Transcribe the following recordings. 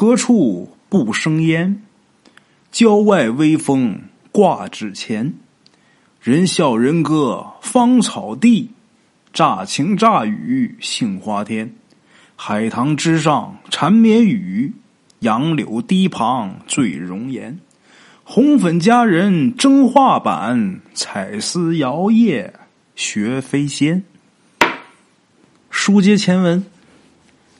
何处不生烟？郊外微风挂纸钱。人笑人歌芳草地，乍晴乍雨杏花天。海棠枝上缠绵雨，杨柳堤旁醉容颜。红粉佳人争画板，彩丝摇曳学飞仙。书接前文，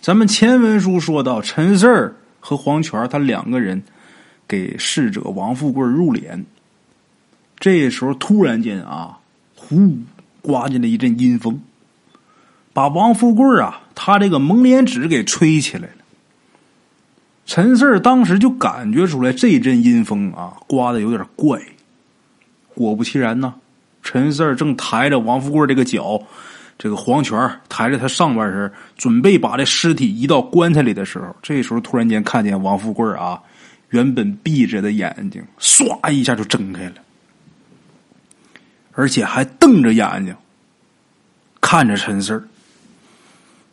咱们前文书说到陈四儿和黄泉他两个人给逝者王富贵入殓。这时候突然间啊，呼，刮进来一阵阴风，把王富贵啊他这个蒙脸纸给吹起来了。陈四当时就感觉出来这阵阴风啊，刮的有点怪。果不其然呢，陈四正抬着王富贵这个脚，这个黄泉抬着他上半身，准备把这尸体移到棺材里的时候，这时候突然间看见王富贵啊，原本闭着的眼睛唰一下就睁开了，而且还瞪着眼睛看着陈四。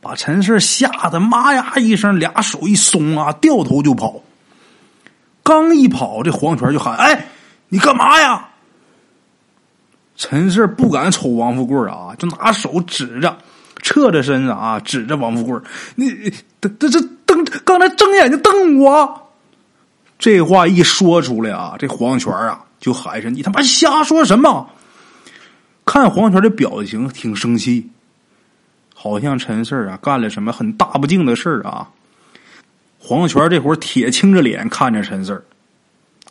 把陈四吓得妈呀一声，俩手一松啊，掉头就跑。刚一跑，这黄泉就喊：“哎，你干嘛呀？”陈四不敢瞅王富贵啊，就拿手指着，侧着身子啊，指着王富贵：“你这这这瞪，刚才睁眼睛瞪我。”这话一说出来啊，这黄泉啊就喊一声：“你他妈瞎说什么？”看黄泉的表情挺生气。好像陈四啊干了什么很大不敬的事儿啊！黄泉这会儿铁青着脸看着陈四，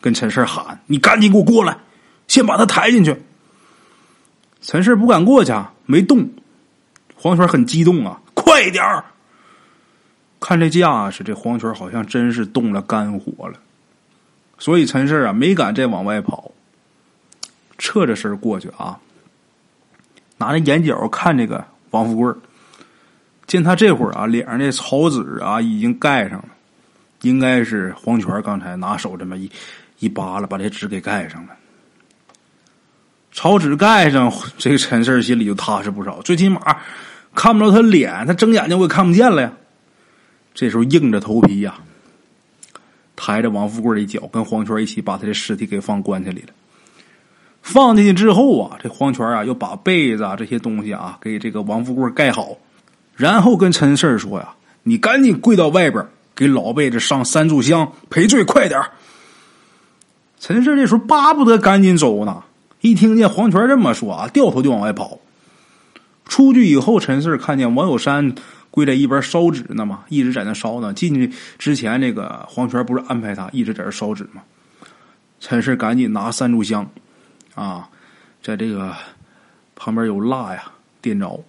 跟陈四喊：“你赶紧给我过来，先把他抬进去。”陈氏不敢过去，没动。黄泉很激动啊，快点儿！看这架势，这黄泉好像真是动了肝火了，所以陈氏啊没敢再往外跑，侧着身过去啊，拿着眼角看这个王富贵。见他这会儿啊，脸上的草纸啊已经盖上了，应该是黄泉刚才拿手这么一一扒拉，把这纸给盖上了。草纸盖上，这个陈四心里就踏实不少，最起码看不着他脸，他睁眼睛我也看不见了呀。这时候硬着头皮呀，抬着王富贵的脚，跟黄泉一起把他的尸体给放棺材里了。放进去之后啊，这黄泉啊又把被子啊这些东西啊给这个王富贵盖好。然后跟陈四说呀：“你赶紧跪到外边，给老辈子上三炷香赔罪，快点陈四这时候巴不得赶紧走呢，一听见黄泉这么说啊，掉头就往外跑。出去以后，陈四看见王有山跪在一边烧纸呢嘛，一直在那烧呢。进去之前，那个黄泉不是安排他一直在这烧纸吗？陈四赶紧拿三炷香，啊，在这个旁边有蜡呀，点着。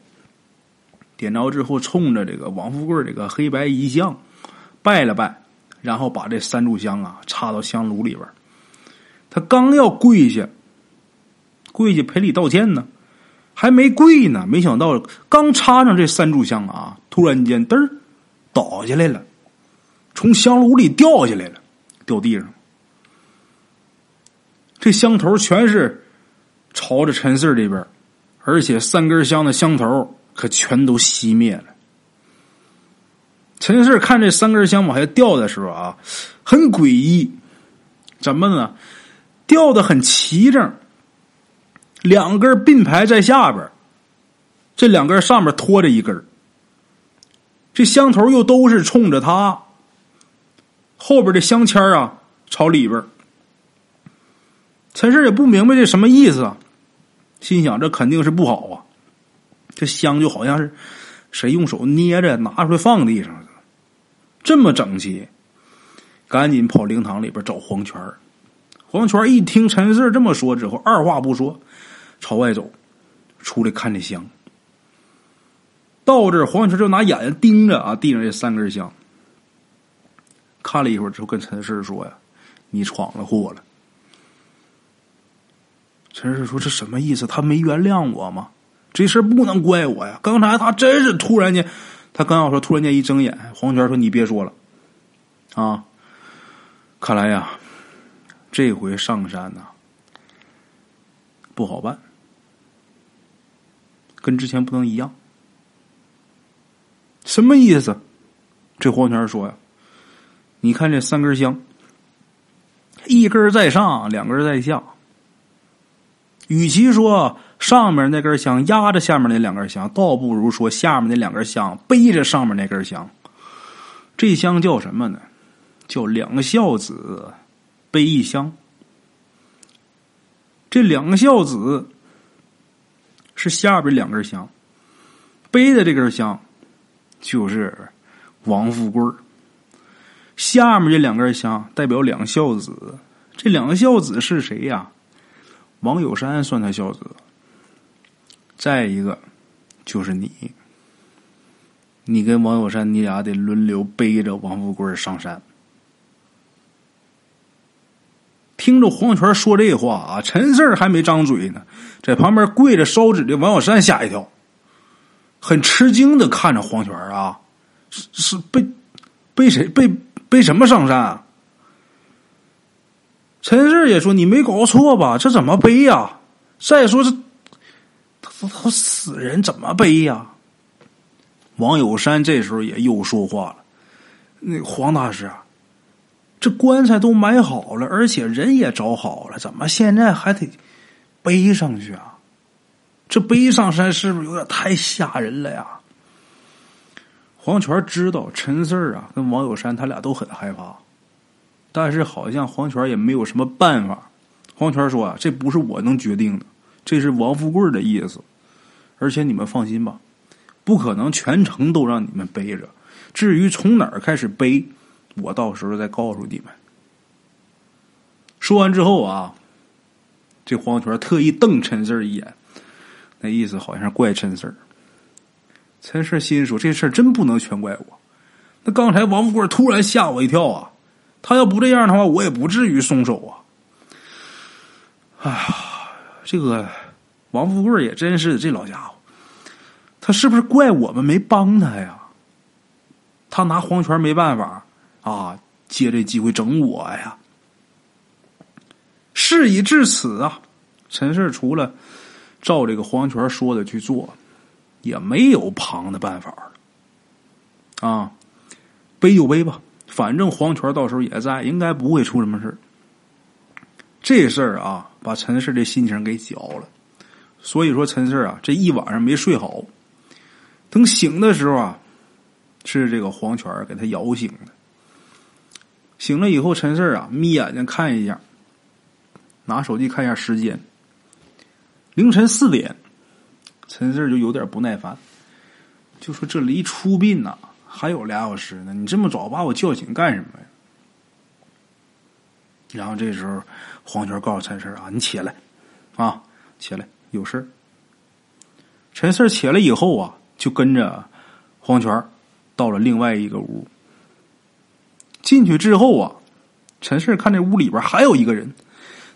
点着之后，冲着这个王富贵这个黑白遗像拜了拜，然后把这三炷香啊插到香炉里边。他刚要跪下，跪下赔礼道歉呢，还没跪呢，没想到刚插上这三炷香啊，突然间嘚倒下来了，从香炉里掉下来了，掉地上。这香头全是朝着陈四这边，而且三根香的香头。可全都熄灭了。陈四看这三根香往下掉的时候啊，很诡异，怎么呢？掉的很齐整，两根并排在下边，这两根上面拖着一根，这香头又都是冲着他，后边的香签啊朝里边。陈四也不明白这什么意思啊，心想这肯定是不好啊。这香就好像是谁用手捏着拿出来放地上的，这么整齐，赶紧跑灵堂里边找黄泉黄泉一听陈四这么说之后，二话不说，朝外走，出来看这香。到这儿，黄泉就拿眼睛盯着啊地上这三根香，看了一会儿之后，跟陈氏说呀：“你闯了祸了。”陈氏说：“这什么意思？他没原谅我吗？”这事不能怪我呀！刚才他真是突然间，他刚要说，突然间一睁眼，黄泉说：“你别说了，啊，看来呀，这回上山呐不好办，跟之前不能一样。什么意思？这黄泉说呀，你看这三根香，一根在上，两根在下。与其说上面那根香压着下面那两根香，倒不如说下面那两根香背着上面那根香。这香叫什么呢？叫两个孝子背一香。这两个孝子是下边两根香，背的这根香就是王富贵下面这两根香代表两孝子，这两个孝子是谁呀？王友山算他孝子。再一个就是你，你跟王友山，你俩得轮流背着王富贵上山。听着黄泉说这话啊，陈四还没张嘴呢，在旁边跪着烧纸的王小山吓一跳，很吃惊的看着黄泉啊，是是背背谁背背什么上山？啊？陈四也说你没搞错吧？这怎么背呀？再说这他他死人怎么背呀？王友山这时候也又说话了，那黄大师啊。这棺材都买好了，而且人也找好了，怎么现在还得背上去啊？这背上山是不是有点太吓人了呀？黄泉知道陈四儿啊跟王友山他俩都很害怕，但是好像黄泉也没有什么办法。黄泉说啊，这不是我能决定的，这是王富贵的意思。而且你们放心吧，不可能全程都让你们背着。至于从哪儿开始背。我到时候再告诉你们。说完之后啊，这黄泉特意瞪陈四一眼，那意思好像怪陈四陈四心说：“这事儿真不能全怪我。那刚才王富贵突然吓我一跳啊，他要不这样的话，我也不至于松手啊。”哎呀，这个王富贵也真是这老家伙，他是不是怪我们没帮他呀？他拿黄泉没办法。啊！借这机会整我呀！事已至此啊，陈氏除了照这个黄泉说的去做，也没有旁的办法了。啊，背就背吧，反正黄泉到时候也在，应该不会出什么事这事儿啊，把陈氏的心情给搅了。所以说，陈氏啊，这一晚上没睡好。等醒的时候啊，是这个黄泉给他摇醒的。醒了以后，陈四啊，眯眼睛看一下，拿手机看一下时间，凌晨四点，陈四就有点不耐烦，就说：“这离出殡呐还有俩小时呢，你这么早把我叫醒干什么呀？”然后这时候，黄泉告诉陈四啊：“你起来，啊，起来，有事陈四起来以后啊，就跟着黄泉到了另外一个屋。进去之后啊，陈氏看这屋里边还有一个人。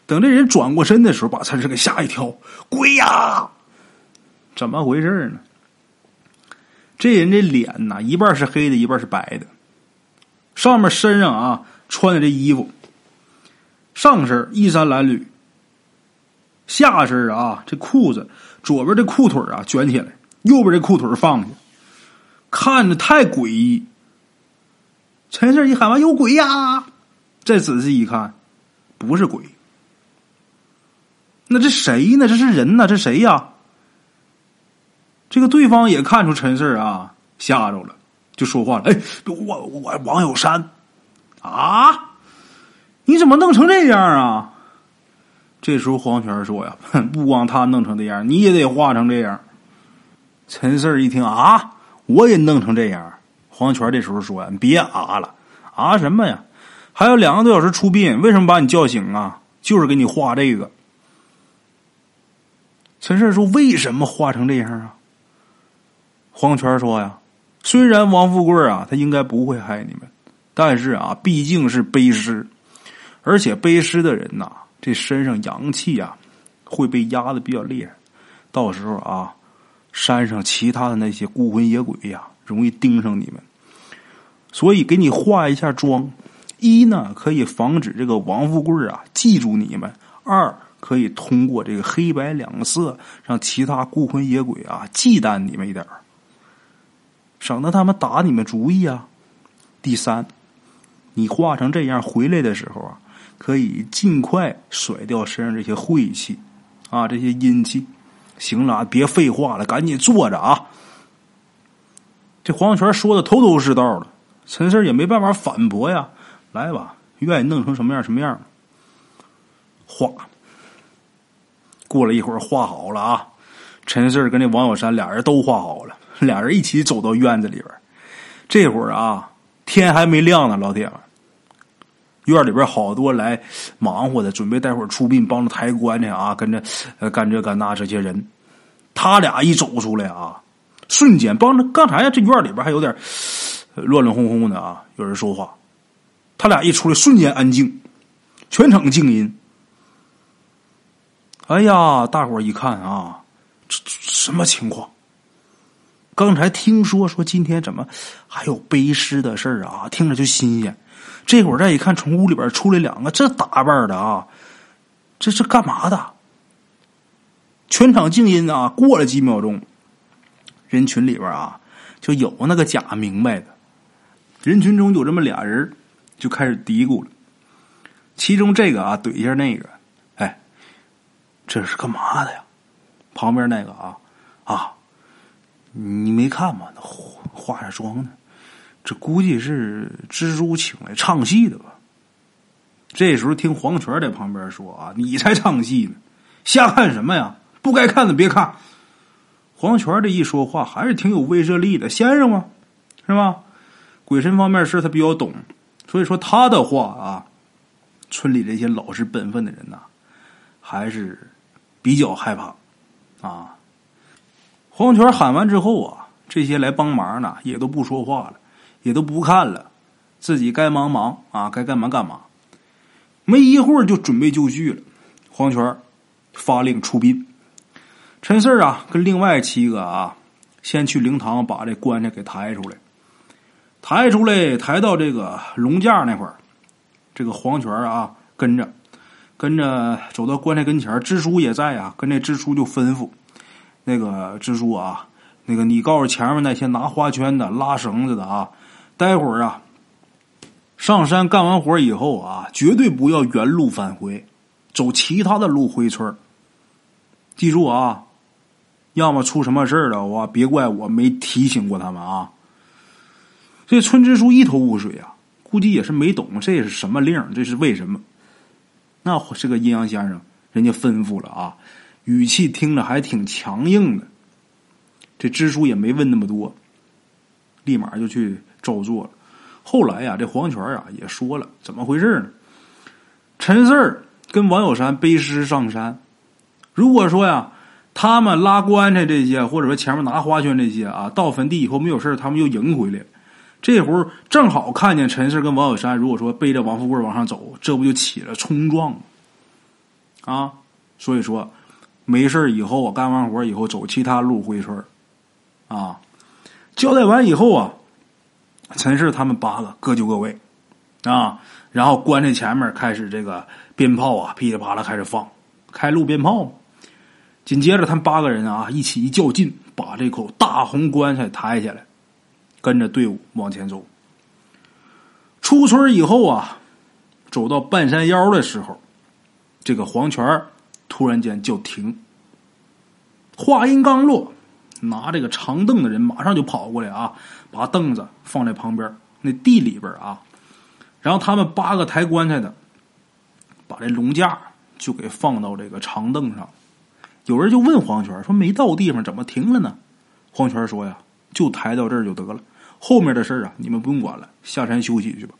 等这人转过身的时候，把陈氏给吓一跳：“鬼呀！怎么回事呢？”这人这脸呐，一半是黑的，一半是白的。上面身上啊穿的这衣服，上身衣衫褴褛，下身啊这裤子左边这裤腿啊卷起来，右边这裤腿放下，看着太诡异。陈氏一喊完有鬼呀！再仔细一看，不是鬼，那这谁呢？这是人呢？这谁呀？这个对方也看出陈氏啊吓着了，就说话了：“哎，我我王有山啊，你怎么弄成这样啊？”这时候黄泉说：“呀，不光他弄成这样，你也得化成这样。”陈氏一听啊，我也弄成这样。黄泉这时候说：“你别啊了，啊什么呀？还有两个多小时出殡，为什么把你叫醒啊？就是给你画这个。”陈胜说：“为什么画成这样啊？”黄泉说：“呀，虽然王富贵啊，他应该不会害你们，但是啊，毕竟是背尸，而且背尸的人呐，这身上阳气啊，会被压的比较厉害，到时候啊，山上其他的那些孤魂野鬼呀，容易盯上你们。”所以给你化一下妆，一呢可以防止这个王富贵啊记住你们；二可以通过这个黑白两色，让其他孤魂野鬼啊忌惮你们一点省得他们打你们主意啊。第三，你化成这样回来的时候啊，可以尽快甩掉身上这些晦气啊，这些阴气。行了，别废话了，赶紧坐着啊！这黄泉说的头头是道的，陈四也没办法反驳呀。来吧，愿意弄成什么样什么样。画，过了一会儿画好了啊。陈四跟那王小山俩人都画好了，俩人一起走到院子里边。这会儿啊，天还没亮呢，老铁们。院里边好多来忙活的，准备待会儿出殡帮着抬棺材啊，跟着干这干那这些人。他俩一走出来啊，瞬间帮着刚才，这院里边还有点乱乱哄哄的啊，有人说话。他俩一出来，瞬间安静，全场静音。哎呀，大伙儿一看啊，这什么情况？刚才听说说今天怎么还有背尸的事儿啊？听着就新鲜。这会儿再一看，从屋里边出来两个这打扮的啊，这是干嘛的？全场静音啊！过了几秒钟，人群里边啊，就有那个假明白的。人群中有这么俩人，就开始嘀咕了。其中这个啊，怼一下那个，哎，这是干嘛的呀？旁边那个啊啊，你没看吗？那化着妆呢。这估计是蜘蛛请来唱戏的吧？这时候听黄泉在旁边说：“啊，你才唱戏呢，瞎看什么呀？不该看的别看。”黄泉这一说话还是挺有威慑力的，先生嘛，是吧？鬼神方面事他比较懂，所以说他的话啊，村里这些老实本分的人呐，还是比较害怕啊。黄泉喊完之后啊，这些来帮忙的也都不说话了。也都不看了，自己该忙忙啊，该干嘛干嘛。没一会儿就准备就绪了。黄泉发令出殡，陈四啊跟另外七个啊，先去灵堂把这棺材给抬出来，抬出来抬到这个龙架那块儿。这个黄泉啊跟着跟着走到棺材跟前，支书也在啊，跟那支书就吩咐那个支书啊，那个你告诉前面那些拿花圈的、拉绳子的啊。待会儿啊，上山干完活以后啊，绝对不要原路返回，走其他的路回村记住啊，要么出什么事儿的话，别怪我没提醒过他们啊。这村支书一头雾水啊，估计也是没懂这是什么令，这是为什么？那是个阴阳先生，人家吩咐了啊，语气听着还挺强硬的。这支书也没问那么多，立马就去。照做了。后来呀，这黄泉啊也说了，怎么回事呢？陈四儿跟王友山背尸上山。如果说呀，他们拉棺材这些，或者说前面拿花圈这些啊，到坟地以后没有事他们又迎回来。这会儿正好看见陈氏跟王小山，如果说背着王富贵往上走，这不就起了冲撞吗？啊，所以说没事以后我干完活以后走其他路回村啊，交代完以后啊。陈氏他们八个各就各位，啊，然后棺材前面开始这个鞭炮啊，噼里啪啦开始放开路鞭炮。紧接着，他们八个人啊一起一较劲，把这口大红棺材抬下来，跟着队伍往前走。出村以后啊，走到半山腰的时候，这个黄泉突然间叫停。话音刚落。拿这个长凳的人马上就跑过来啊，把凳子放在旁边那地里边啊，然后他们八个抬棺材的，把这龙架就给放到这个长凳上。有人就问黄泉说：“没到地方怎么停了呢？”黄泉说：“呀，就抬到这儿就得了，后面的事儿啊，你们不用管了，下山休息去吧。”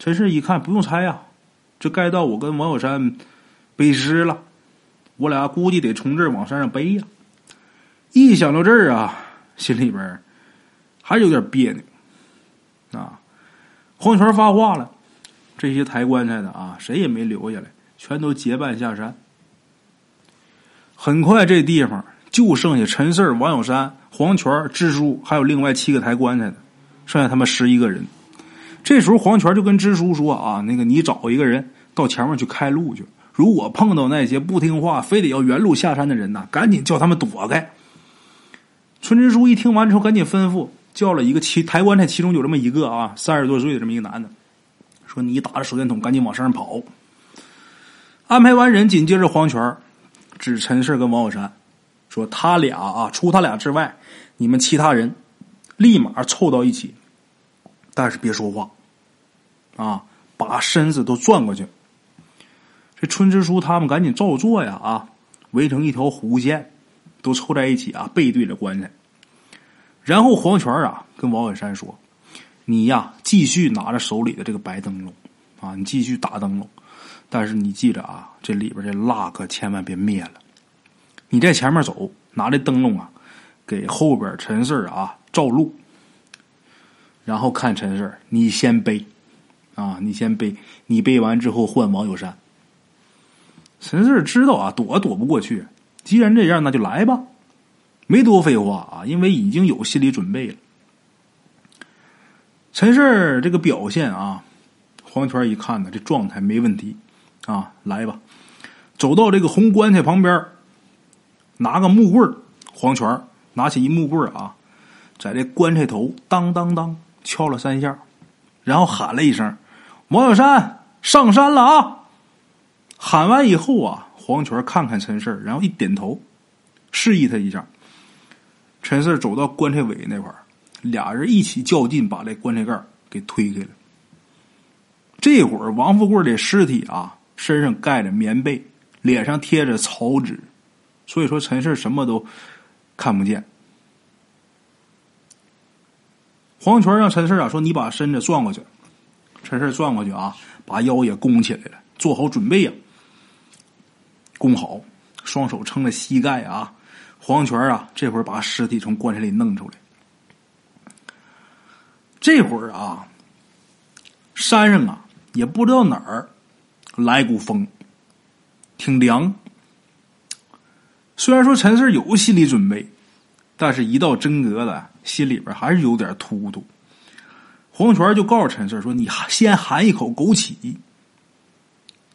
陈氏一看不用猜呀，这该到我跟王小山背尸了，我俩估计得从这儿往山上背呀。一想到这儿啊，心里边还有点别扭啊。黄泉发话了：“这些抬棺材的啊，谁也没留下来，全都结伴下山。”很快，这地方就剩下陈四、王小山、黄泉、支书，还有另外七个抬棺材的，剩下他们十一个人。这时候，黄泉就跟支书说：“啊，那个你找一个人到前面去开路去。如果碰到那些不听话、非得要原路下山的人呐，赶紧叫他们躲开。”村支书一听完之后，赶紧吩咐叫了一个其抬棺材，其中有这么一个啊，三十多岁的这么一个男的，说：“你打着手电筒，赶紧往山上跑。”安排完人，紧接着黄泉指陈氏跟王小山说：“他俩啊，除他俩之外，你们其他人立马凑到一起，但是别说话，啊，把身子都转过去。”这春支书他们赶紧照做呀！啊，围成一条弧线，都凑在一起啊，背对着棺材。然后黄泉啊跟王远山说：“你呀，继续拿着手里的这个白灯笼啊，你继续打灯笼，但是你记着啊，这里边这蜡可千万别灭了。你在前面走，拿着灯笼啊，给后边陈四啊照路。然后看陈四，你先背啊，你先背，你背完之后换王友山。”陈四知道啊，躲躲不过去。既然这样，那就来吧，没多废话啊，因为已经有心理准备了。陈四这个表现啊，黄泉一看呢，这状态没问题啊，来吧，走到这个红棺材旁边，拿个木棍黄泉拿起一木棍啊，在这棺材头当当当敲了三下，然后喊了一声：“王小山上山了啊！”喊完以后啊，黄泉看看陈四然后一点头，示意他一下。陈四走到棺材尾那块俩人一起较劲，把这棺材盖给推开了。这会儿，王富贵的尸体啊，身上盖着棉被，脸上贴着草纸，所以说陈氏什么都看不见。黄泉让陈氏啊说：“你把身子转过去。”陈氏转过去啊，把腰也弓起来了，做好准备呀。弓好，双手撑着膝盖啊！黄泉啊，这会儿把尸体从棺材里弄出来。这会儿啊，山上啊，也不知道哪儿来股风，挺凉。虽然说陈四有心理准备，但是一到真格的，心里边还是有点突突。黄泉就告诉陈四说：“你先含一口枸杞。”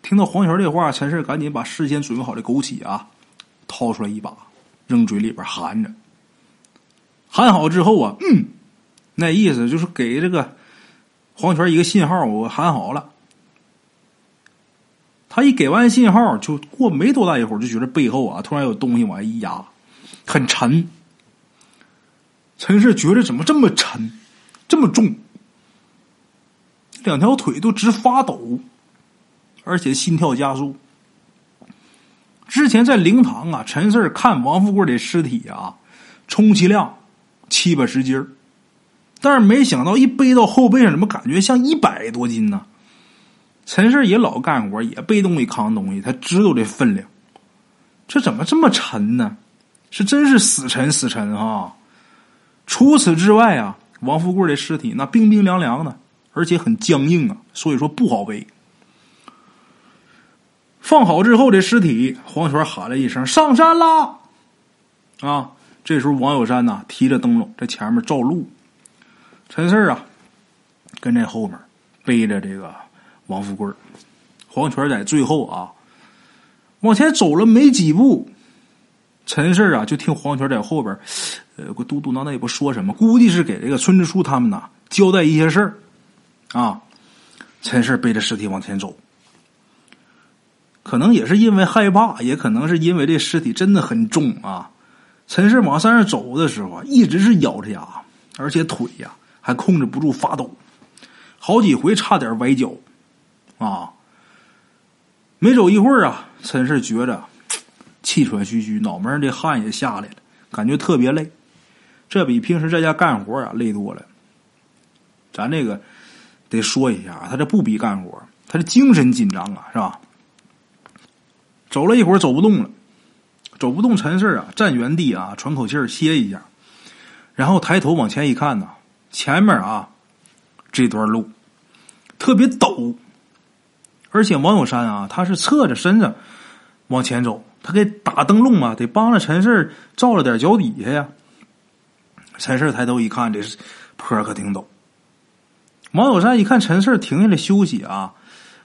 听到黄泉这话，陈氏赶紧把事先准备好的枸杞啊掏出来一把，扔嘴里边含着。含好之后啊，嗯，那意思就是给这个黄泉一个信号，我含好了。他一给完信号，就过没多大一会儿，就觉得背后啊突然有东西往下一压，很沉。陈氏觉得怎么这么沉，这么重，两条腿都直发抖。而且心跳加速。之前在灵堂啊，陈四看王富贵的尸体啊，充其量七八十斤但是没想到一背到后背上，怎么感觉像一百多斤呢？陈四也老干活，也背东西扛东西，他知道这分量。这怎么这么沉呢？是真是死沉死沉啊！除此之外啊，王富贵的尸体那冰冰凉凉的，而且很僵硬啊，所以说不好背。放好之后，这尸体黄泉喊了一声：“上山啦！”啊，这时候王友山呐提着灯笼在前面照路，陈四啊跟在后面背着这个王富贵黄泉在最后啊往前走了没几步，陈氏啊就听黄泉在后边呃嘟嘟囔囔也不说什么，估计是给这个村支书他们呐交代一些事儿啊。陈氏背着尸体往前走。可能也是因为害怕，也可能是因为这尸体真的很重啊。陈氏往山上走的时候啊，一直是咬着牙，而且腿呀还控制不住发抖，好几回差点崴脚啊。没走一会儿啊，陈氏觉着气喘吁吁，脑门这汗也下来了，感觉特别累，这比平时在家干活啊累多了。咱这个得说一下，他这不比干活，他是精神紧张啊，是吧？走了一会儿，走不动了，走不动。陈氏啊，站原地啊，喘口气儿，歇一下，然后抬头往前一看呢，前面啊，这段路特别陡，而且王有山啊，他是侧着身子往前走，他给打灯笼嘛，得帮着陈四照着点脚底下呀。陈四抬头一看，这是坡可挺陡。王有山一看陈四停下来休息啊，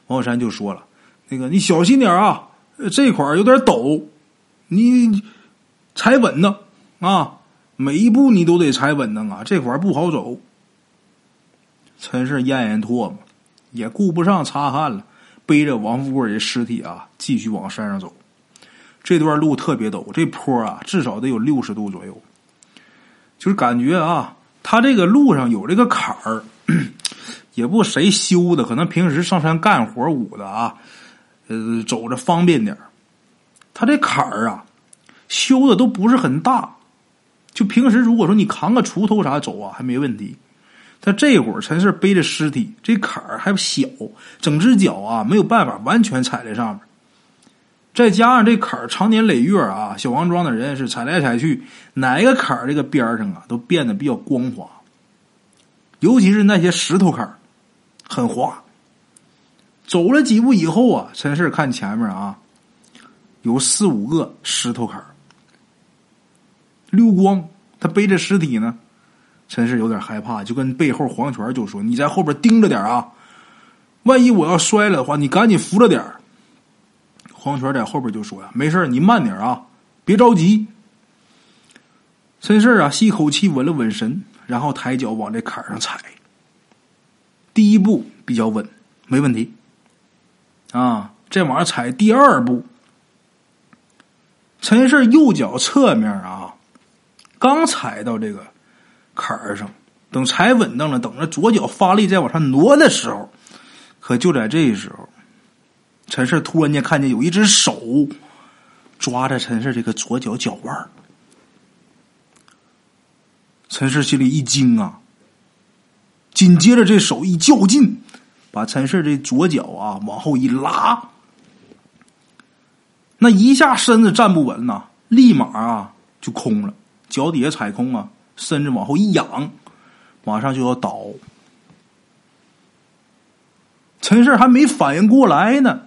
王有山就说了：“那个，你小心点啊。”这块有点陡，你踩稳呢啊！每一步你都得踩稳当啊，这块不好走。陈氏咽咽唾沫，也顾不上擦汗了，背着王富贵的尸体啊，继续往山上走。这段路特别陡，这坡啊，至少得有六十度左右。就是感觉啊，他这个路上有这个坎儿，也不谁修的，可能平时上山干活捂的啊，呃，走着方便点他这坎儿啊，修的都不是很大，就平时如果说你扛个锄头啥走啊，还没问题。他这会儿陈氏背着尸体，这坎儿还小，整只脚啊没有办法完全踩在上面。再加上这坎儿长年累月啊，小王庄的人是踩来踩去，哪一个坎儿这个边上啊都变得比较光滑，尤其是那些石头坎儿，很滑。走了几步以后啊，陈氏看前面啊，有四五个石头坎儿，溜光。他背着尸体呢，陈氏有点害怕，就跟背后黄泉就说：“你在后边盯着点啊，万一我要摔了的话，你赶紧扶着点黄泉在后边就说：“呀，没事你慢点啊，别着急。”陈氏啊，吸口气，稳了稳神，然后抬脚往这坎上踩。第一步比较稳，没问题。啊，再往上踩第二步，陈氏右脚侧面啊，刚踩到这个坎儿上，等踩稳当了，等着左脚发力再往上挪的时候，可就在这时候。陈氏突然间看见有一只手抓着陈氏这个左脚脚腕陈氏心里一惊啊！紧接着这手一较劲，把陈氏这左脚啊往后一拉，那一下身子站不稳呐，立马啊就空了，脚底下踩空啊，身子往后一仰，马上就要倒。陈氏还没反应过来呢。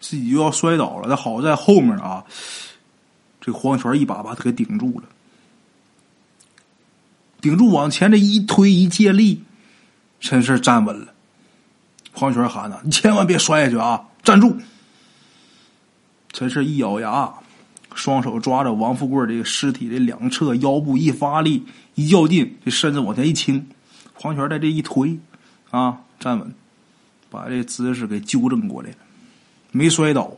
自己就要摔倒了，他好在后面啊，这黄泉一把把他给顶住了，顶住往前这一推一借力，陈氏站稳了。黄泉喊呢：“你千万别摔下去啊，站住！”陈氏一咬牙，双手抓着王富贵这个尸体的两侧，腰部一发力，一较劲，这身子往前一倾，黄泉在这一推，啊，站稳，把这姿势给纠正过来了。没摔倒，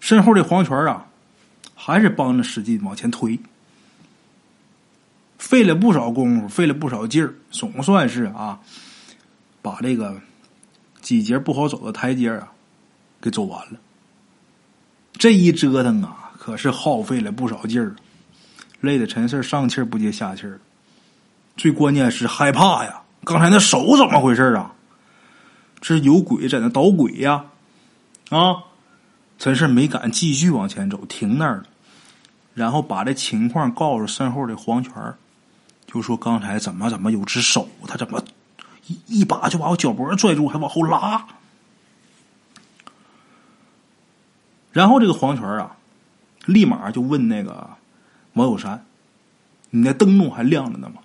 身后这黄泉啊，还是帮着使劲往前推，费了不少功夫，费了不少劲儿，总算是啊，把这个几节不好走的台阶啊，给走完了。这一折腾啊，可是耗费了不少劲儿，累的陈四上气不接下气儿。最关键是害怕呀，刚才那手怎么回事啊？这有鬼在那捣鬼呀！啊，陈氏没敢继续往前走，停那儿了。然后把这情况告诉身后的黄泉就说刚才怎么怎么有只手，他怎么一一把就把我脚脖拽住，还往后拉。然后这个黄泉啊，立马就问那个王小山：“你那灯笼还亮着呢吗？”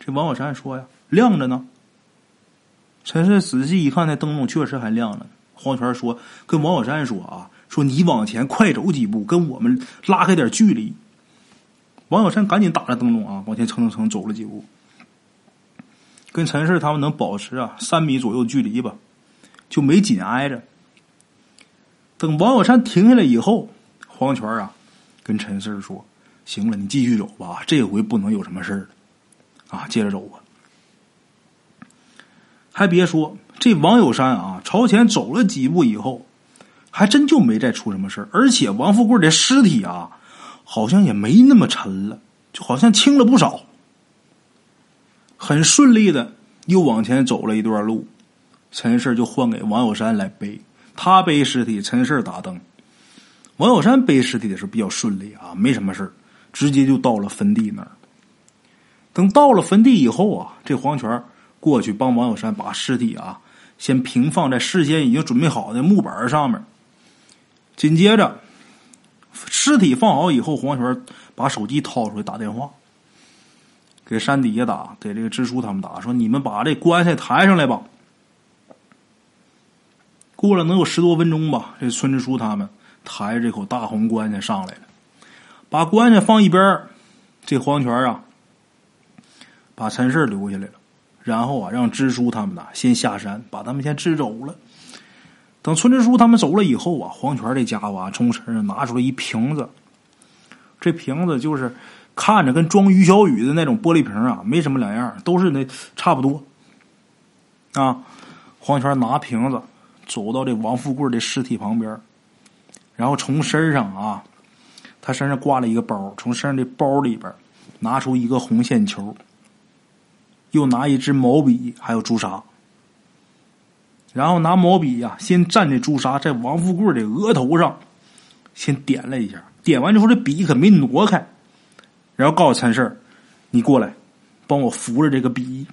这王小山说：“呀，亮着呢。”陈氏仔细一看，那灯笼确实还亮着。黄泉说：“跟王小山说啊，说你往前快走几步，跟我们拉开点距离。”王小山赶紧打着灯笼啊，往前蹭蹭蹭走了几步，跟陈氏他们能保持啊三米左右距离吧，就没紧挨着。等王小山停下来以后，黄泉啊跟陈氏说：“行了，你继续走吧，这回不能有什么事儿啊，接着走吧。”还别说，这王友山啊，朝前走了几步以后，还真就没再出什么事而且王富贵的尸体啊，好像也没那么沉了，就好像轻了不少。很顺利的又往前走了一段路，陈氏就换给王友山来背，他背尸体，陈氏打灯。王小山背尸体的时候比较顺利啊，没什么事直接就到了坟地那儿。等到了坟地以后啊，这黄泉。过去帮王小山把尸体啊，先平放在事先已经准备好的木板上面。紧接着，尸体放好以后，黄泉把手机掏出来打电话，给山底下打，给这个支书他们打，说：“你们把这棺材抬上来吧。”过了能有十多分钟吧，这村支书他们抬着这口大红棺材上来了，把棺材放一边这黄泉啊，把陈氏留下来了，然后啊，让支书他们呐先下山，把他们先支走了。等村支书他们走了以后啊，黄泉这家伙啊，从身上拿出来一瓶子，这瓶子就是看着跟装于小雨的那种玻璃瓶啊，没什么两样，都是那差不多。啊，黄泉拿瓶子走到这王富贵的尸体旁边，然后从身上啊，他身上挂了一个包，从身上的包里边拿出一个红线球，又拿一支毛笔，还有朱砂。然后拿毛笔呀，先蘸这朱砂在王富贵的额头上先点了一下，点完之后这笔可没挪开，然后告诉陈氏：“你过来，帮我扶着这个笔。”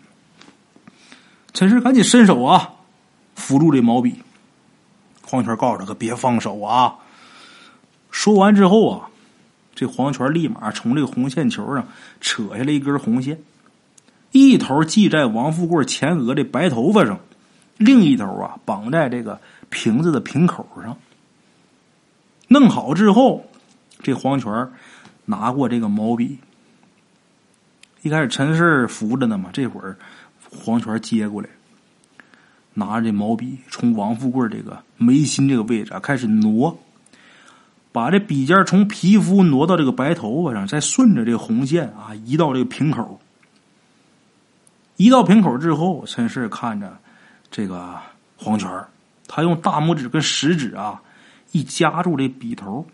陈氏赶紧伸手啊，扶住这毛笔。黄泉告诉他：“可别放手啊！”说完之后啊，这黄泉立马从这个红线球上扯下来一根红线，一头系在王富贵前额的白头发上。另一头啊，绑在这个瓶子的瓶口上。弄好之后，这黄泉拿过这个毛笔。一开始陈氏扶着呢嘛，这会儿黄泉接过来，拿着这毛笔，从王富贵这个眉心这个位置啊开始挪，把这笔尖从皮肤挪到这个白头发上，再顺着这个红线啊移到这个瓶口。移到瓶口之后，陈氏看着。这个黄泉他用大拇指跟食指啊，一夹住这笔头，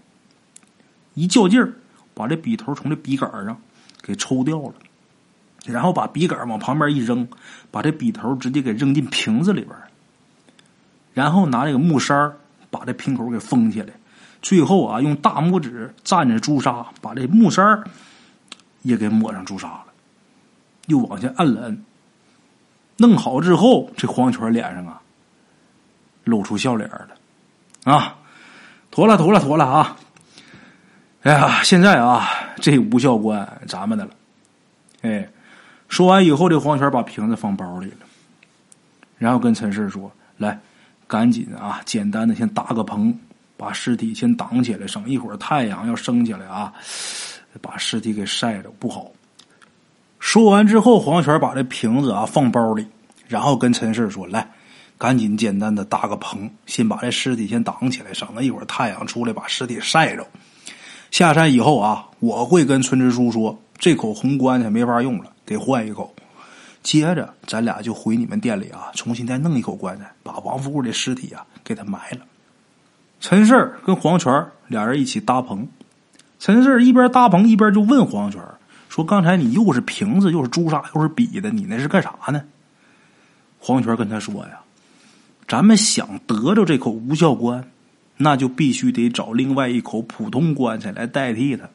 一较劲儿，把这笔头从这笔杆上给抽掉了，然后把笔杆往旁边一扔，把这笔头直接给扔进瓶子里边然后拿这个木塞把这瓶口给封起来，最后啊，用大拇指蘸着朱砂，把这木塞也给抹上朱砂了，又往下摁了摁。弄好之后，这黄泉脸上啊，露出笑脸了，啊，妥了，妥了，妥了啊！哎呀，现在啊，这无效关咱们的了。哎，说完以后，这黄泉把瓶子放包里了，然后跟陈氏说：“来，赶紧啊，简单的先搭个棚，把尸体先挡起来，省一会儿太阳要升起来啊，把尸体给晒着不好。”说完之后，黄泉把这瓶子啊放包里，然后跟陈氏说：“来，赶紧简单的搭个棚，先把这尸体先挡起来，省得一会儿太阳出来把尸体晒着。下山以后啊，我会跟村支书说，这口红棺材没法用了，得换一口。接着咱俩就回你们店里啊，重新再弄一口棺材，把王富贵的尸体啊给他埋了。”陈氏跟黄泉俩人一起搭棚，陈氏一边搭棚一边就问黄泉。说刚才你又是瓶子又是朱砂又是笔的，你那是干啥呢？黄泉跟他说呀：“咱们想得着这口无效棺，那就必须得找另外一口普通棺材来代替他。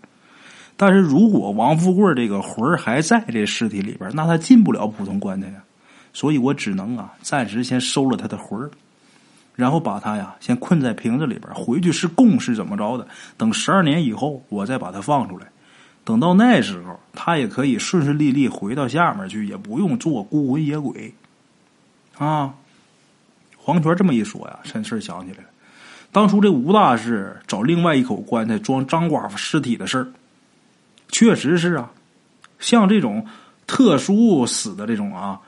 但是如果王富贵这个魂儿还在这尸体里边，那他进不了普通棺材呀。所以我只能啊，暂时先收了他的魂儿，然后把他呀先困在瓶子里边，回去是供是怎么着的？等十二年以后，我再把他放出来。”等到那时候，他也可以顺顺利利回到下面去，也不用做孤魂野鬼。啊，黄泉这么一说呀，陈氏想起来了，当初这吴大师找另外一口棺材装张寡妇尸体的事儿，确实是啊。像这种特殊死的这种啊，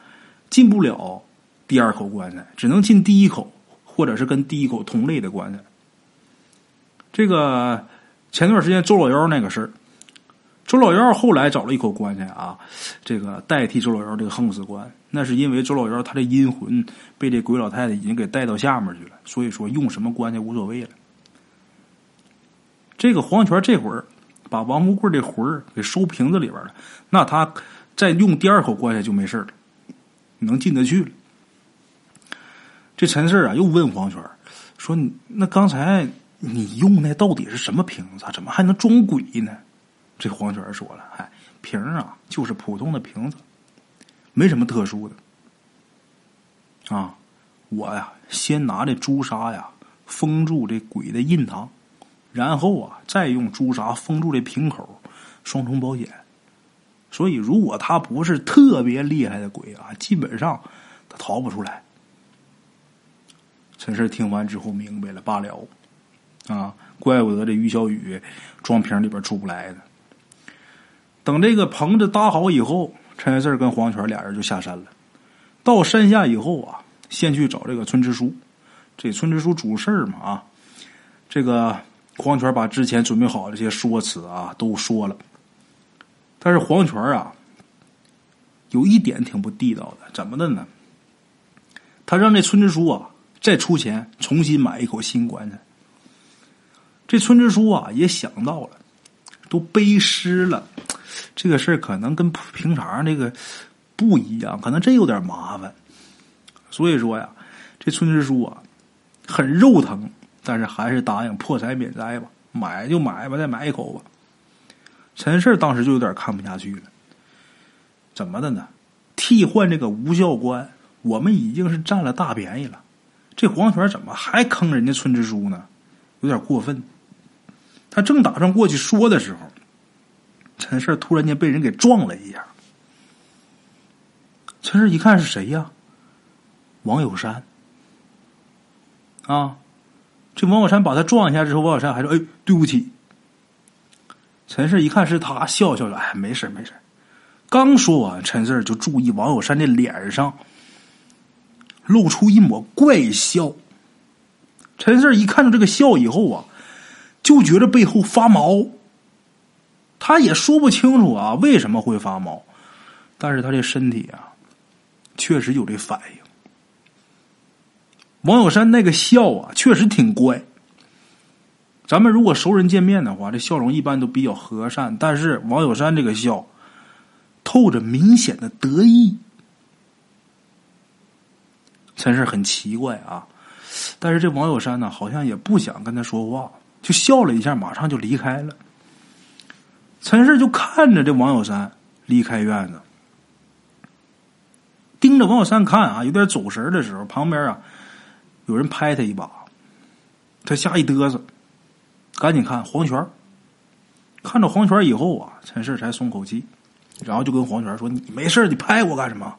进不了第二口棺材，只能进第一口，或者是跟第一口同类的棺材。这个前段时间周老幺那个事儿。周老幺后来找了一口棺材啊，这个代替周老幺这个横死棺，那是因为周老幺他的阴魂被这鬼老太太已经给带到下面去了，所以说用什么棺材无所谓了。这个黄泉这会儿把王富贵这魂儿给收瓶子里边了，那他再用第二口棺材就没事了，能进得去了。这陈氏啊又问黄泉说：“那刚才你用那到底是什么瓶子？怎么还能装鬼呢？”这黄泉说了：“哎，瓶啊，就是普通的瓶子，没什么特殊的。啊，我呀，先拿这朱砂呀封住这鬼的印堂，然后啊，再用朱砂封住这瓶口，双重保险。所以，如果他不是特别厉害的鬼啊，基本上他逃不出来。”陈氏听完之后明白了，罢了。啊，怪不得这于小雨装瓶里边出不来呢。等这个棚子搭好以后，陈四跟黄泉俩人就下山了。到山下以后啊，先去找这个村支书。这村支书主事儿嘛啊，这个黄泉把之前准备好的这些说辞啊都说了。但是黄泉啊，有一点挺不地道的，怎么的呢？他让这村支书啊再出钱重新买一口新棺材。这村支书啊也想到了，都背诗了。这个事儿可能跟平常这个不一样，可能真有点麻烦。所以说呀，这村支书啊很肉疼，但是还是答应破财免灾吧，买就买吧，再买一口吧。陈氏当时就有点看不下去了，怎么的呢？替换这个无效官，我们已经是占了大便宜了，这黄泉怎么还坑人家村支书呢？有点过分。他正打算过去说的时候。陈氏突然间被人给撞了一下，陈氏一看是谁呀？王友山啊！这王小山把他撞一下之后，王小山还说：“哎，对不起。”陈氏一看是他，笑笑了：“哎，没事没事。”刚说完，陈氏就注意王小山的脸上露出一抹怪笑。陈氏一看到这个笑以后啊，就觉得背后发毛。他也说不清楚啊，为什么会发毛？但是他这身体啊，确实有这反应。王有山那个笑啊，确实挺怪。咱们如果熟人见面的话，这笑容一般都比较和善。但是王有山这个笑，透着明显的得意，真是很奇怪啊。但是这王有山呢，好像也不想跟他说话，就笑了一下，马上就离开了。陈氏就看着这王有山离开院子，盯着王有山看啊，有点走神的时候，旁边啊有人拍他一把，他吓一嘚瑟，赶紧看黄泉。看到黄泉以后啊，陈氏才松口气，然后就跟黄泉说：“你没事你拍我干什么？”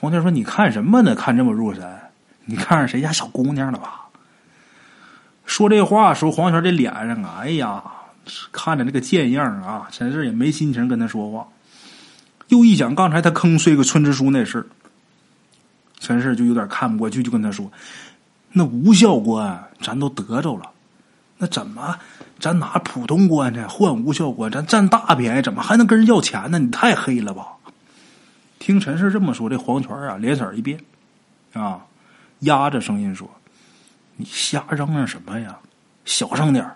黄泉说：“你看什么呢？看这么入神？你看上谁家小姑娘了吧？”说这话时候，黄泉这脸上啊，哎呀！看着那个贱样啊，陈氏也没心情跟他说话。又一想刚才他坑碎个村支书那事，陈氏就有点看不过去，就跟他说：“那无效官咱都得着了，那怎么咱拿普通棺材换无效官，咱占大便宜，怎么还能跟人要钱呢？你太黑了吧！”听陈氏这么说，这黄泉啊脸色一变，啊，压着声音说：“你瞎嚷嚷什么呀？小声点。”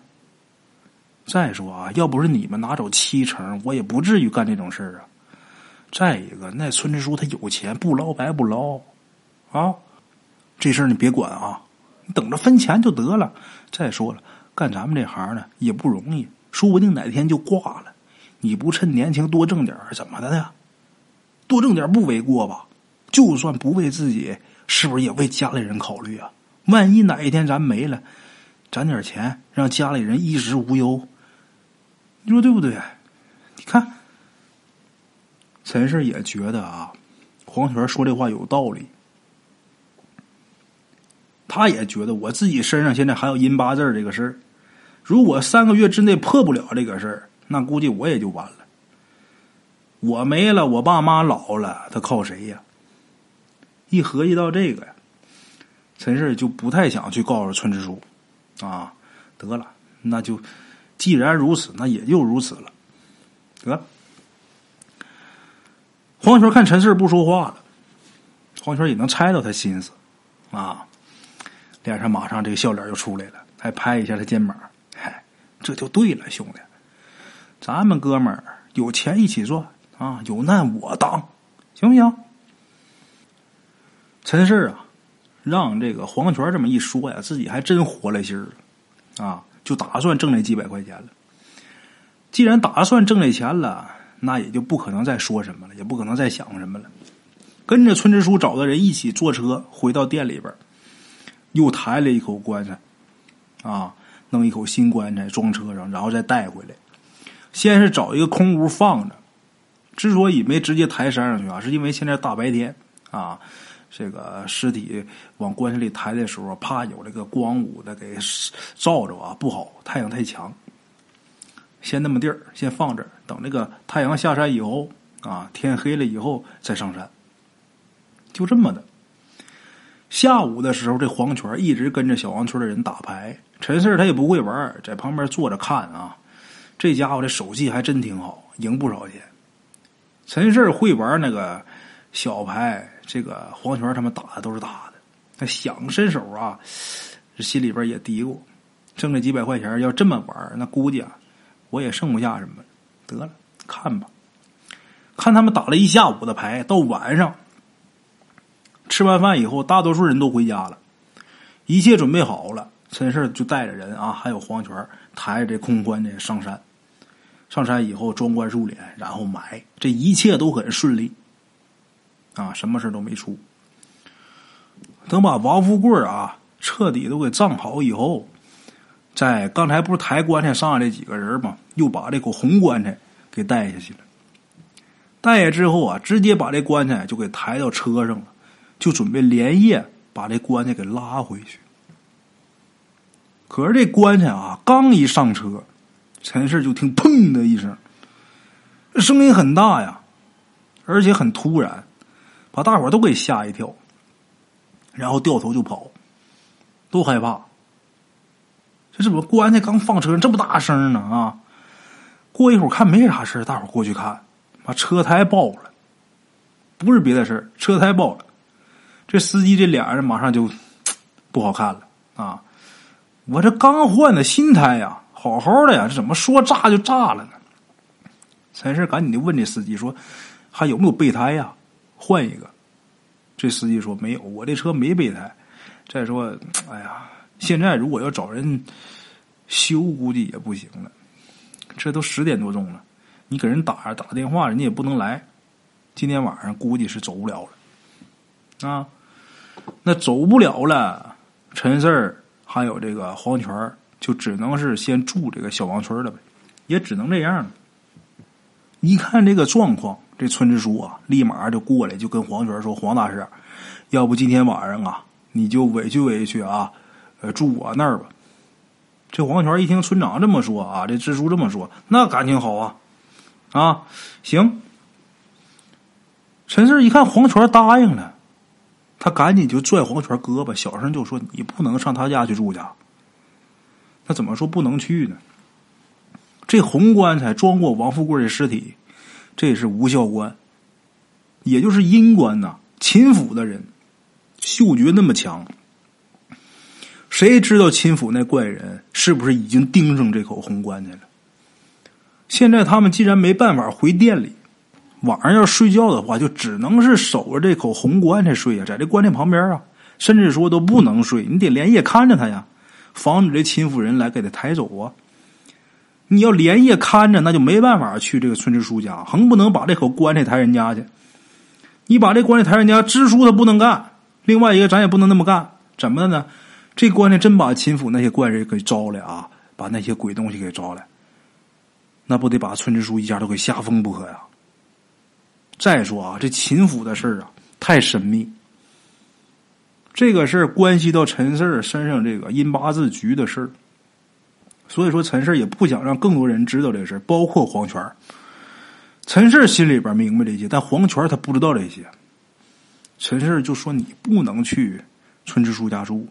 再说啊，要不是你们拿走七成，我也不至于干这种事儿啊。再一个，那村支书他有钱，不捞白不捞啊。这事儿你别管啊，你等着分钱就得了。再说了，干咱们这行呢也不容易，说不定哪天就挂了。你不趁年轻多挣点怎么的呀？多挣点不为过吧？就算不为自己，是不是也为家里人考虑啊？万一哪一天咱没了，攒点钱让家里人衣食无忧。你说对不对？你看，陈氏也觉得啊，黄泉说这话有道理。他也觉得我自己身上现在还有阴八字这个事儿，如果三个月之内破不了这个事儿，那估计我也就完了。我没了，我爸妈老了，他靠谁呀？一合计到这个呀，陈氏就不太想去告诉村支书啊。得了，那就。既然如此，那也就如此了。得，黄泉看陈四不说话了，黄泉也能猜到他心思啊，脸上马上这个笑脸就出来了，还拍一下他肩膀，嗨，这就对了，兄弟，咱们哥们儿有钱一起赚啊，有难我当，行不行？陈氏啊，让这个黄泉这么一说呀，自己还真活了心儿了啊。就打算挣那几百块钱了。既然打算挣那钱了，那也就不可能再说什么了，也不可能再想什么了。跟着村支书找的人一起坐车回到店里边，又抬了一口棺材，啊，弄一口新棺材装车上，然后再带回来。先是找一个空屋放着。之所以没直接抬山上去啊，是因为现在大白天啊，这个尸体往棺材里抬的时候，怕有这个光武的给照着啊，不好，太阳太强。先那么地儿，先放这，等这个太阳下山以后啊，天黑了以后再上山。就这么的。下午的时候，这黄泉一直跟着小王村的人打牌。陈四他也不会玩，在旁边坐着看啊。这家伙的手气还真挺好，赢不少钱。陈四会玩那个小牌，这个黄泉他们打的都是大的。他想伸手啊，心里边也嘀咕：挣这几百块钱，要这么玩，那估计啊，我也剩不下什么。得了，看吧，看他们打了一下午的牌，到晚上。吃完饭以后，大多数人都回家了，一切准备好了。陈氏就带着人啊，还有黄泉抬着这空棺材上山。上山以后，装棺入殓，然后埋，这一切都很顺利，啊，什么事都没出。等把王富贵啊彻底都给葬好以后，在刚才不是抬棺材上来这几个人嘛，又把这口红棺材给带下去了。带下之后啊，直接把这棺材就给抬到车上了。就准备连夜把这棺材给拉回去，可是这棺材啊，刚一上车，陈氏就听“砰”的一声，声音很大呀，而且很突然，把大伙都给吓一跳，然后掉头就跑，都害怕。这怎么棺材刚放车上这么大声呢？啊！过一会儿看没啥事大伙过去看，把车胎爆了，不是别的事车胎爆了。这司机这脸上马上就不好看了啊！我这刚换的新胎呀，好好的呀，这怎么说炸就炸了呢？陈氏赶紧的问这司机说：“还有没有备胎呀？换一个。”这司机说：“没有，我这车没备胎。再说，哎呀，现在如果要找人修，估计也不行了。这都十点多钟了，你给人打打电话，人家也不能来。今天晚上估计是走不了了啊。”那走不了了，陈四儿还有这个黄泉就只能是先住这个小王村了呗，也只能这样了。一看这个状况，这村支书啊，立马就过来就跟黄泉说：“黄大师，要不今天晚上啊，你就委屈委屈啊，呃，住我那儿吧。”这黄泉一听村长这么说啊，这支书这么说，那感情好啊，啊，行。陈四一看黄泉答应了。他赶紧就拽黄泉胳膊，小声就说：“你不能上他家去住去。”那怎么说不能去呢？这红棺材装过王富贵的尸体，这是无效棺，也就是阴棺呐。秦府的人嗅觉那么强，谁知道秦府那怪人是不是已经盯上这口红棺材了？现在他们既然没办法回店里。晚上要睡觉的话，就只能是守着这口红棺材睡呀，在这棺材旁边啊，甚至说都不能睡，你得连夜看着他呀，防止这秦府人来给他抬走啊。你要连夜看着，那就没办法去这个村支书家，横不能把这口棺材抬人家去。你把这棺材抬人家，支书他不能干，另外一个咱也不能那么干，怎么的呢？这棺材真把秦府那些怪人给招来啊，把那些鬼东西给招来，那不得把村支书一家都给吓疯不可呀？再说啊，这秦府的事儿啊，太神秘。这个事儿关系到陈四身上这个阴八字局的事儿，所以说陈四也不想让更多人知道这事儿，包括黄泉。陈四心里边明白这些，但黄泉他不知道这些。陈四就说：“你不能去村支书家住。”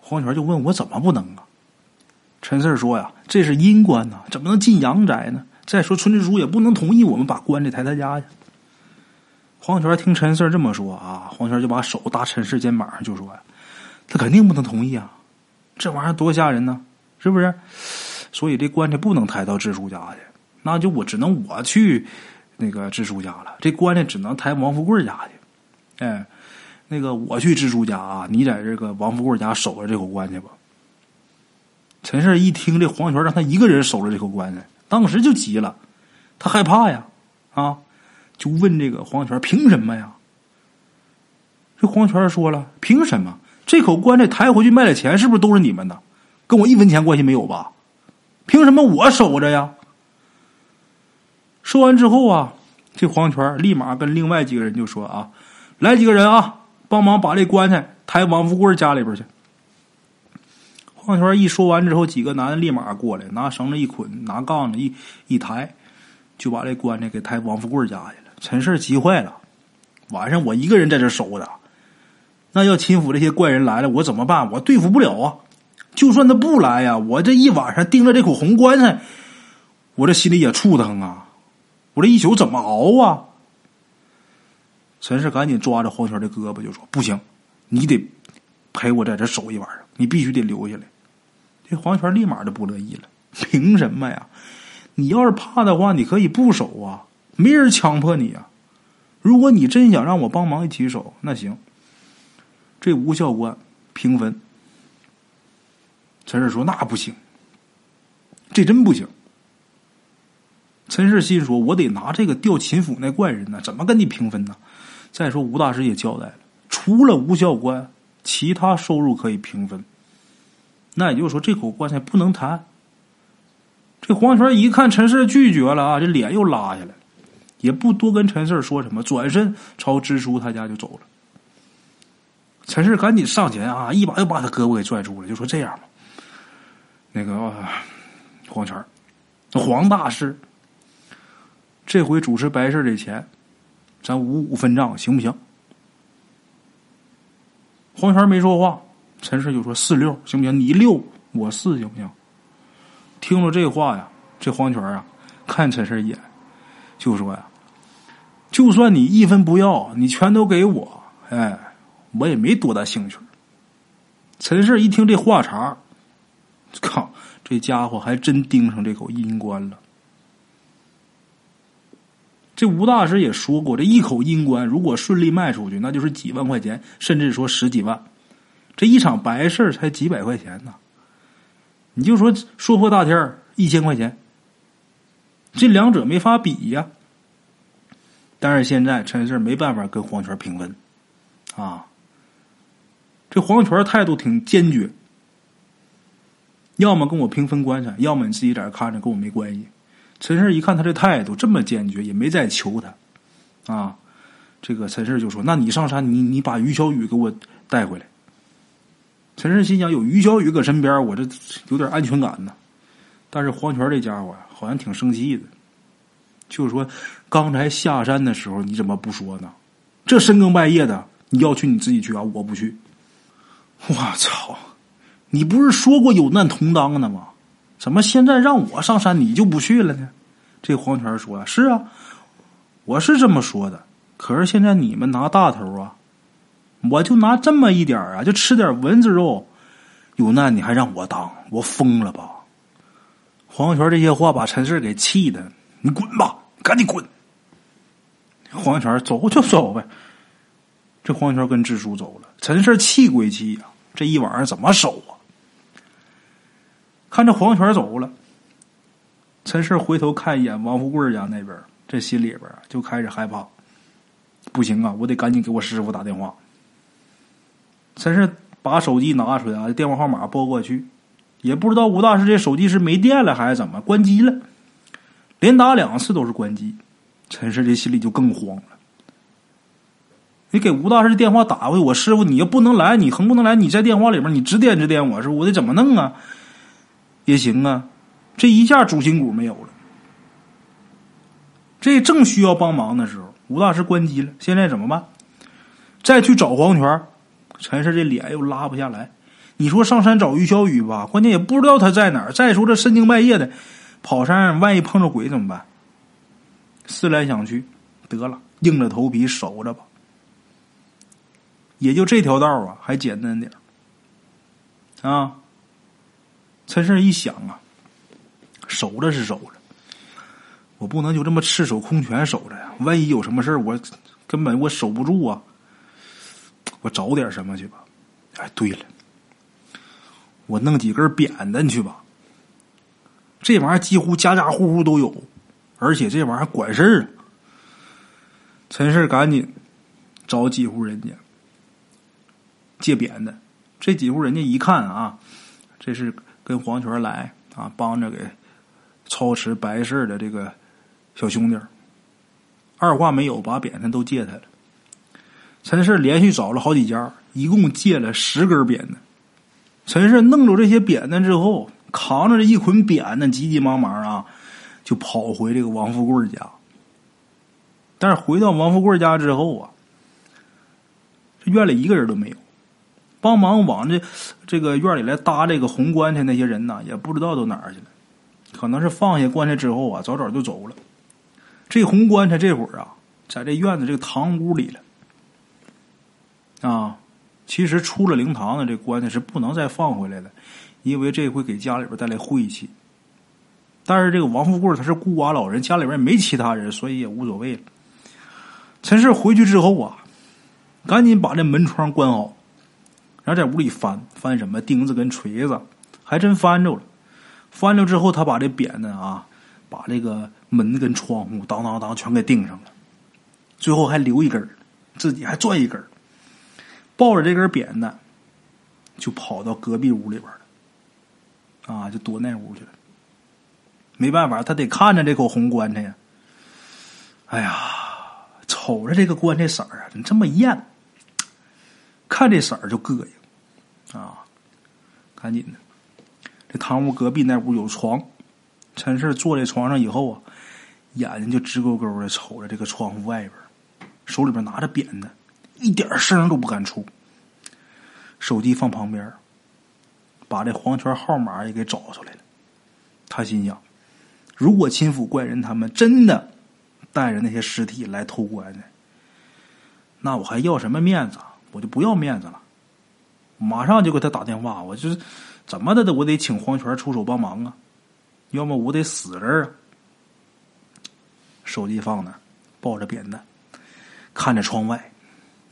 黄泉就问我：“怎么不能啊？”陈四说：“呀，这是阴官呐，怎么能进阳宅呢？再说村支书也不能同意我们把棺材抬他家去。”黄泉听陈四这么说啊，黄泉就把手搭陈四肩膀上，就说：“呀，他肯定不能同意啊，这玩意儿多吓人呢，是不是？所以这棺材不能抬到支书家去，那就我只能我去那个支书家了。这棺材只能抬王富贵家去。哎，那个我去支书家啊，你在这个王富贵家守着这口棺材吧。”陈四一听这黄泉让他一个人守着这口棺材，当时就急了，他害怕呀，啊。就问这个黄泉凭什么呀？这黄泉说了：“凭什么？这口棺材抬回去卖的钱是不是都是你们的？跟我一分钱关系没有吧？凭什么我守着呀？”说完之后啊，这黄泉立马跟另外几个人就说：“啊，来几个人啊，帮忙把这棺材抬王富贵家里边去。黄泉一说完之后，几个男的立马过来，拿绳子一捆，拿杠子一一抬，就把这棺材给抬王富贵家去了。陈氏急坏了，晚上我一个人在这守着，那要秦府这些怪人来了，我怎么办？我对付不了啊！就算他不来呀，我这一晚上盯着这口红棺材，我这心里也怵腾啊！我这一宿怎么熬啊？陈氏赶紧抓着黄泉的胳膊就说：“不行，你得陪我在这守一晚上，你必须得留下来。”这黄泉立马就不乐意了，凭什么呀？你要是怕的话，你可以不守啊，没人强迫你啊。如果你真想让我帮忙一起守，那行。这吴教官平分。陈氏说：“那不行，这真不行。”陈氏心说：“我得拿这个调秦府那怪人呢，怎么跟你平分呢？再说吴大师也交代了，除了吴教官，其他收入可以平分。”那也就是说，这口棺材不能谈。这黄泉一看陈氏拒绝了啊，这脸又拉下来了，也不多跟陈氏说什么，转身朝支书他家就走了。陈氏赶紧上前啊，一把又把他胳膊给拽住了，就说：“这样吧，那个黄泉，黄大师，这回主持白事的钱，咱五五分账，行不行？”黄泉没说话。陈氏就说：“四六行不行？你六我四行不行？”听了这话呀，这黄泉啊，看陈氏一眼，就说：“呀，就算你一分不要，你全都给我，哎，我也没多大兴趣。”陈氏一听这话茬，靠，这家伙还真盯上这口阴棺了。这吴大师也说过，这一口阴棺如果顺利卖出去，那就是几万块钱，甚至说十几万。这一场白事才几百块钱呢，你就说说破大天一千块钱，这两者没法比呀。但是现在陈氏没办法跟黄泉平分，啊，这黄泉态度挺坚决，要么跟我平分棺材，要么你自己在这看着，跟我没关系。陈氏一看他这态度这么坚决，也没再求他，啊，这个陈氏就说：“那你上山，你你把于小雨给我带回来。”陈氏心想：有于小雨搁身边，我这有点安全感呢。但是黄泉这家伙呀好像挺生气的，就是说，刚才下山的时候你怎么不说呢？这深更半夜的，你要去你自己去啊，我不去。我操！你不是说过有难同当的吗？怎么现在让我上山你就不去了呢？这黄泉说：“是啊，我是这么说的。可是现在你们拿大头啊。”我就拿这么一点啊，就吃点蚊子肉，有难你还让我当，我疯了吧？黄泉这些话把陈氏给气的，你滚吧，赶紧滚！黄泉走就走呗。这黄泉跟支书走了，陈氏气归气呀，这一晚上怎么守啊？看着黄泉走了，陈氏回头看一眼王富贵家那边，这心里边就开始害怕。不行啊，我得赶紧给我师傅打电话。陈氏把手机拿出来啊，电话号码拨过去，也不知道吴大师这手机是没电了还是怎么关机了，连打两次都是关机。陈氏这心里就更慌了。你给吴大师电话打过去，我师傅你要不能来，你横不能来，你在电话里面你指点指点我，是我得怎么弄啊？也行啊，这一下主心骨没有了。这正需要帮忙的时候，吴大师关机了，现在怎么办？再去找黄泉。陈氏这脸又拉不下来，你说上山找于小雨吧，关键也不知道他在哪儿。再说这深更半夜的跑山，万一碰着鬼怎么办？思来想去，得了，硬着头皮守着吧。也就这条道啊，还简单点啊。陈胜一想啊，守着是守着，我不能就这么赤手空拳守着呀。万一有什么事我根本我守不住啊。我找点什么去吧。哎，对了，我弄几根扁担去吧。这玩意儿几乎家家户户都有，而且这玩意儿管事儿。陈氏赶紧找几户人家借扁担。这几户人家一看啊，这是跟黄泉来啊，帮着给操持白事的这个小兄弟。二话没有，把扁担都借他了。陈氏连续找了好几家，一共借了十根扁担。陈氏弄着这些扁担之后，扛着这一捆扁担，急急忙忙啊，就跑回这个王富贵家。但是回到王富贵家之后啊，这院里一个人都没有。帮忙往这这个院里来搭这个红棺材那些人呢，也不知道都哪儿去了。可能是放下棺材之后啊，早早就走了。这红棺材这会儿啊，在这院子这个堂屋里了。啊，其实出了灵堂的这棺材是不能再放回来的，因为这会给家里边带来晦气。但是这个王富贵他是孤寡老人，家里边没其他人，所以也无所谓了。陈氏回去之后啊，赶紧把这门窗关好，然后在屋里翻翻什么钉子跟锤子，还真翻着了。翻着之后，他把这扁担啊，把这个门跟窗户当当当全给钉上了，最后还留一根自己还拽一根抱着这根扁担，就跑到隔壁屋里边了，啊，就躲那屋去了。没办法，他得看着这口红棺材呀。哎呀，瞅着这个棺材色儿啊，怎么这么艳？看这色儿就膈应啊！赶紧的，这堂屋隔壁那屋有床，陈氏坐在床上以后啊，眼睛就直勾勾的瞅着这个窗户外边，手里边拿着扁担。一点声都不敢出，手机放旁边，把这黄圈号码也给找出来了。他心想：如果秦府怪人他们真的带着那些尸体来偷棺材，那我还要什么面子？我就不要面子了。马上就给他打电话，我就是怎么的的，我得请黄泉出手帮忙啊！要么我得死这儿啊！手机放那，抱着扁担，看着窗外。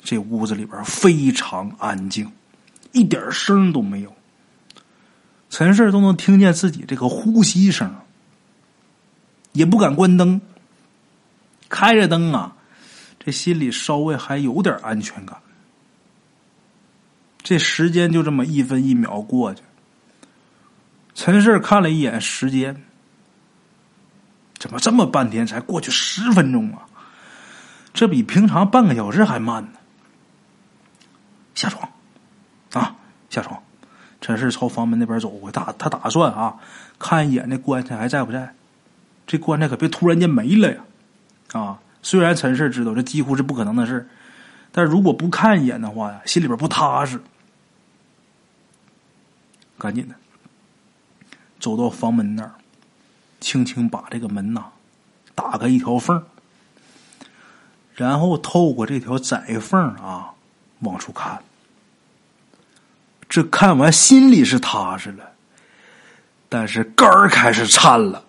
这屋子里边非常安静，一点声都没有。陈氏都能听见自己这个呼吸声，也不敢关灯。开着灯啊，这心里稍微还有点安全感。这时间就这么一分一秒过去。陈氏看了一眼时间，怎么这么半天才过去十分钟啊？这比平常半个小时还慢呢。下床，啊，下床。陈氏朝房门那边走过，他他打算啊，看一眼那棺材还在不在。这棺材可别突然间没了呀！啊，虽然陈氏知道这几乎是不可能的事但如果不看一眼的话呀，心里边不踏实。赶紧的，走到房门那儿，轻轻把这个门呐打开一条缝然后透过这条窄缝啊。往出看，这看完心里是踏实了，但是肝儿开始颤了。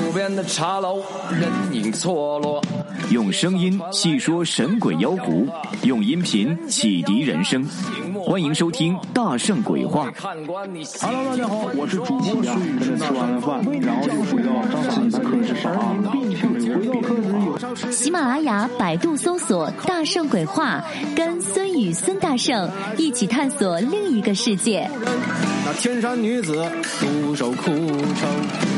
路边的茶楼，人影错落。用声音细说神鬼妖狐，用音频启迪人生。欢迎收听《大圣鬼话》。Hello，大家好，我是主播孙宇。吃完了饭，然后就回到自己的课室上回到课室喜马拉雅、百度搜索“大圣鬼话”，跟孙宇、孙大圣一起探索另一个世界。那天山女子独守枯城，